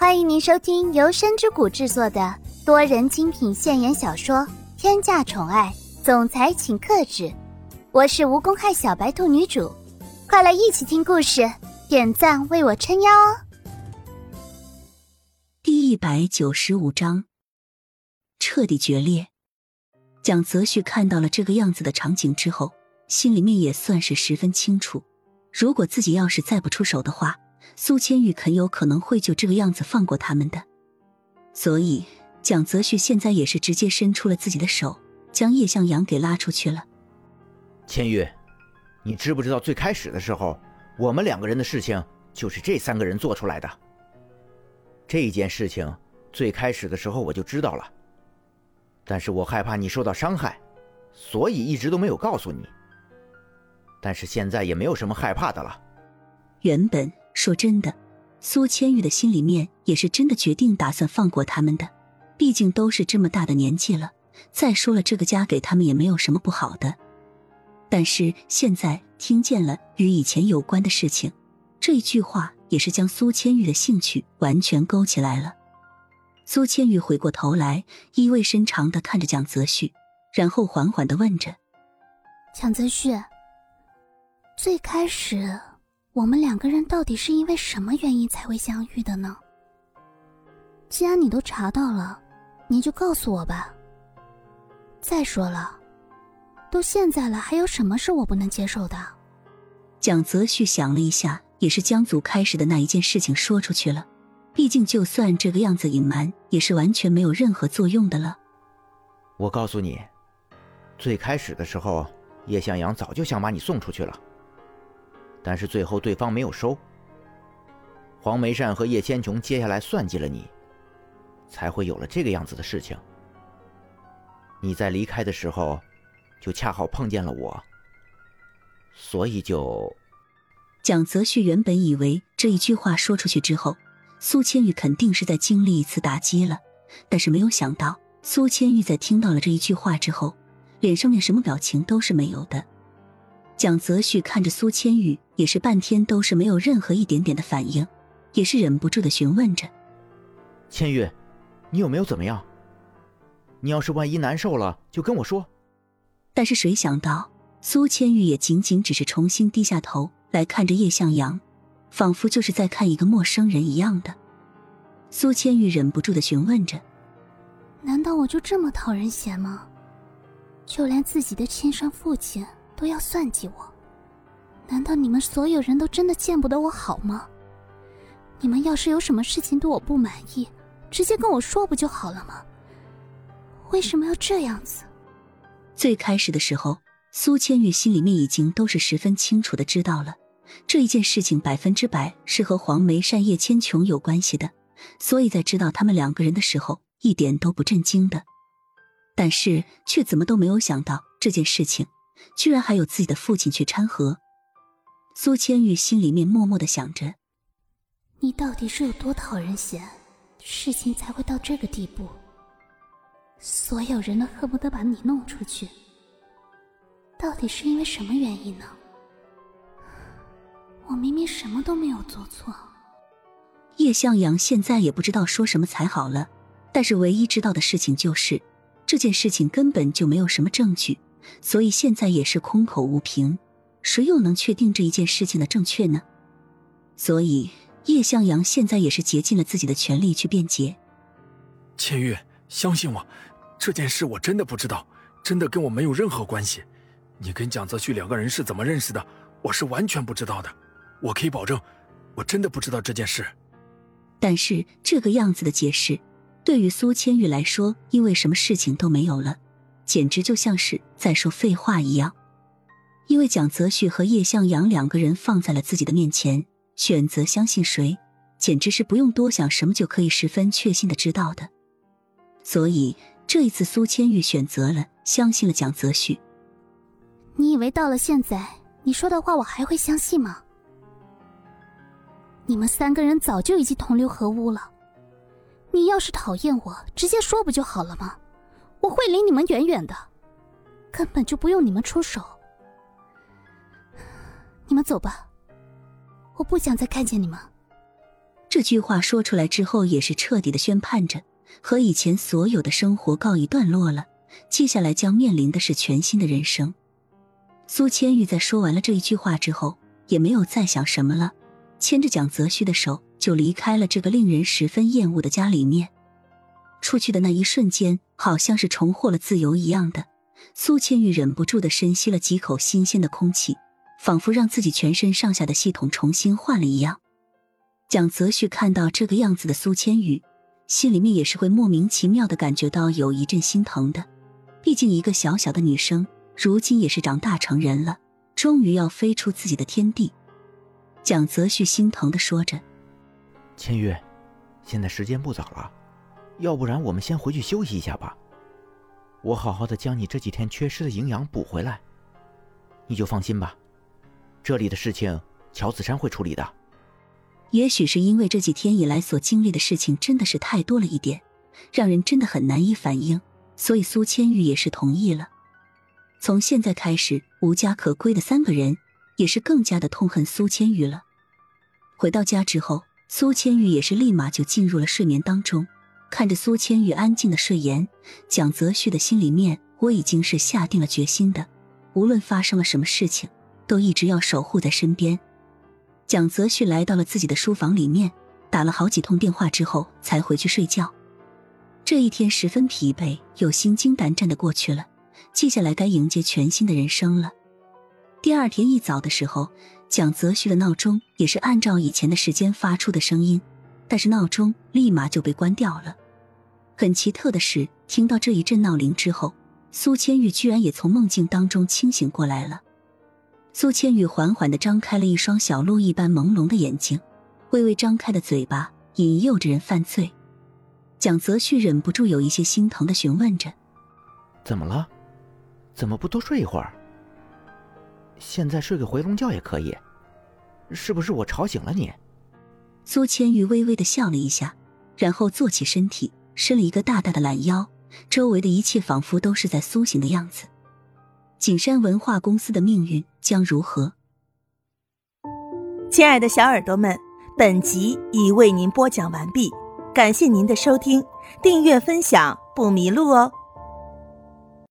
欢迎您收听由深之谷制作的多人精品现言小说《天价宠爱总裁请克制》，我是无公害小白兔女主，快来一起听故事，点赞为我撑腰哦！第一百九十五章，彻底决裂。蒋泽旭看到了这个样子的场景之后，心里面也算是十分清楚，如果自己要是再不出手的话。苏千玉很有可能会就这个样子放过他们的，所以蒋泽旭现在也是直接伸出了自己的手，将叶向阳给拉出去了。千玉，你知不知道最开始的时候，我们两个人的事情就是这三个人做出来的。这件事情最开始的时候我就知道了，但是我害怕你受到伤害，所以一直都没有告诉你。但是现在也没有什么害怕的了。原本。说真的，苏千玉的心里面也是真的决定打算放过他们的，毕竟都是这么大的年纪了。再说了，这个家给他们也没有什么不好的。但是现在听见了与以前有关的事情，这一句话也是将苏千玉的兴趣完全勾起来了。苏千玉回过头来，意味深长的看着蒋泽旭，然后缓缓的问着：“蒋泽旭，最开始……”我们两个人到底是因为什么原因才会相遇的呢？既然你都查到了，你就告诉我吧。再说了，都现在了，还有什么是我不能接受的？蒋泽旭想了一下，也是将祖开始的那一件事情说出去了。毕竟，就算这个样子隐瞒，也是完全没有任何作用的了。我告诉你，最开始的时候，叶向阳早就想把你送出去了。但是最后对方没有收，黄梅善和叶千琼接下来算计了你，才会有了这个样子的事情。你在离开的时候，就恰好碰见了我，所以就……蒋泽旭原本以为这一句话说出去之后，苏千玉肯定是在经历一次打击了，但是没有想到苏千玉在听到了这一句话之后，脸上面什么表情都是没有的。蒋泽旭看着苏千玉，也是半天都是没有任何一点点的反应，也是忍不住的询问着：“千玉，你有没有怎么样？你要是万一难受了，就跟我说。”但是谁想到，苏千玉也仅仅只是重新低下头来看着叶向阳，仿佛就是在看一个陌生人一样的。苏千玉忍不住的询问着：“难道我就这么讨人嫌吗？就连自己的亲生父亲？”都要算计我？难道你们所有人都真的见不得我好吗？你们要是有什么事情对我不满意，直接跟我说不就好了吗？为什么要这样子？最开始的时候，苏千玉心里面已经都是十分清楚的知道了，这一件事情百分之百是和黄梅善叶千琼有关系的，所以在知道他们两个人的时候，一点都不震惊的。但是却怎么都没有想到这件事情。居然还有自己的父亲去掺和，苏千玉心里面默默的想着：你到底是有多讨人嫌，事情才会到这个地步？所有人都恨不得把你弄出去，到底是因为什么原因呢？我明明什么都没有做错。叶向阳现在也不知道说什么才好了，但是唯一知道的事情就是，这件事情根本就没有什么证据。所以现在也是空口无凭，谁又能确定这一件事情的正确呢？所以叶向阳现在也是竭尽了自己的全力去辩解。千玉，相信我，这件事我真的不知道，真的跟我没有任何关系。你跟蒋泽旭两个人是怎么认识的？我是完全不知道的。我可以保证，我真的不知道这件事。但是这个样子的解释，对于苏千玉来说，因为什么事情都没有了。简直就像是在说废话一样，因为蒋泽旭和叶向阳两个人放在了自己的面前，选择相信谁，简直是不用多想什么就可以十分确信的知道的。所以这一次，苏千玉选择了相信了蒋泽旭。你以为到了现在，你说的话我还会相信吗？你们三个人早就已经同流合污了。你要是讨厌我，直接说不就好了吗？我会离你们远远的，根本就不用你们出手。你们走吧，我不想再看见你们。这句话说出来之后，也是彻底的宣判着，和以前所有的生活告一段落了。接下来将面临的是全新的人生。苏千玉在说完了这一句话之后，也没有再想什么了，牵着蒋泽旭的手就离开了这个令人十分厌恶的家里面。出去的那一瞬间，好像是重获了自由一样的，苏千玉忍不住的深吸了几口新鲜的空气，仿佛让自己全身上下的系统重新换了一样。蒋泽旭看到这个样子的苏千玉，心里面也是会莫名其妙的感觉到有一阵心疼的。毕竟，一个小小的女生，如今也是长大成人了，终于要飞出自己的天地。蒋泽旭心疼的说着：“千玉，现在时间不早了，要不然我们先回去休息一下吧。我好好的将你这几天缺失的营养补回来，你就放心吧。这里的事情，乔子珊会处理的。也许是因为这几天以来所经历的事情真的是太多了一点，让人真的很难以反应。”所以苏千玉也是同意了。从现在开始，无家可归的三个人也是更加的痛恨苏千玉了。回到家之后，苏千玉也是立马就进入了睡眠当中。看着苏千玉安静的睡颜，蒋泽旭的心里面我已经是下定了决心的，无论发生了什么事情，都一直要守护在身边。蒋泽旭来到了自己的书房里面，打了好几通电话之后才回去睡觉。这一天十分疲惫又心惊胆战的过去了，接下来该迎接全新的人生了。第二天一早的时候，蒋泽旭的闹钟也是按照以前的时间发出的声音，但是闹钟立马就被关掉了。很奇特的是，听到这一阵闹铃之后，苏千玉居然也从梦境当中清醒过来了。苏千玉缓缓的张开了一双小鹿一般朦胧的眼睛，微微张开的嘴巴引诱着人犯罪。蒋泽旭忍不住有一些心疼的询问着：“怎么了？怎么不多睡一会儿？现在睡个回笼觉也可以，是不是我吵醒了你？”苏千玉微微的笑了一下，然后坐起身体，伸了一个大大的懒腰，周围的一切仿佛都是在苏醒的样子。景山文化公司的命运将如何？亲爱的小耳朵们，本集已为您播讲完毕。感谢您的收听，订阅分享不迷路哦。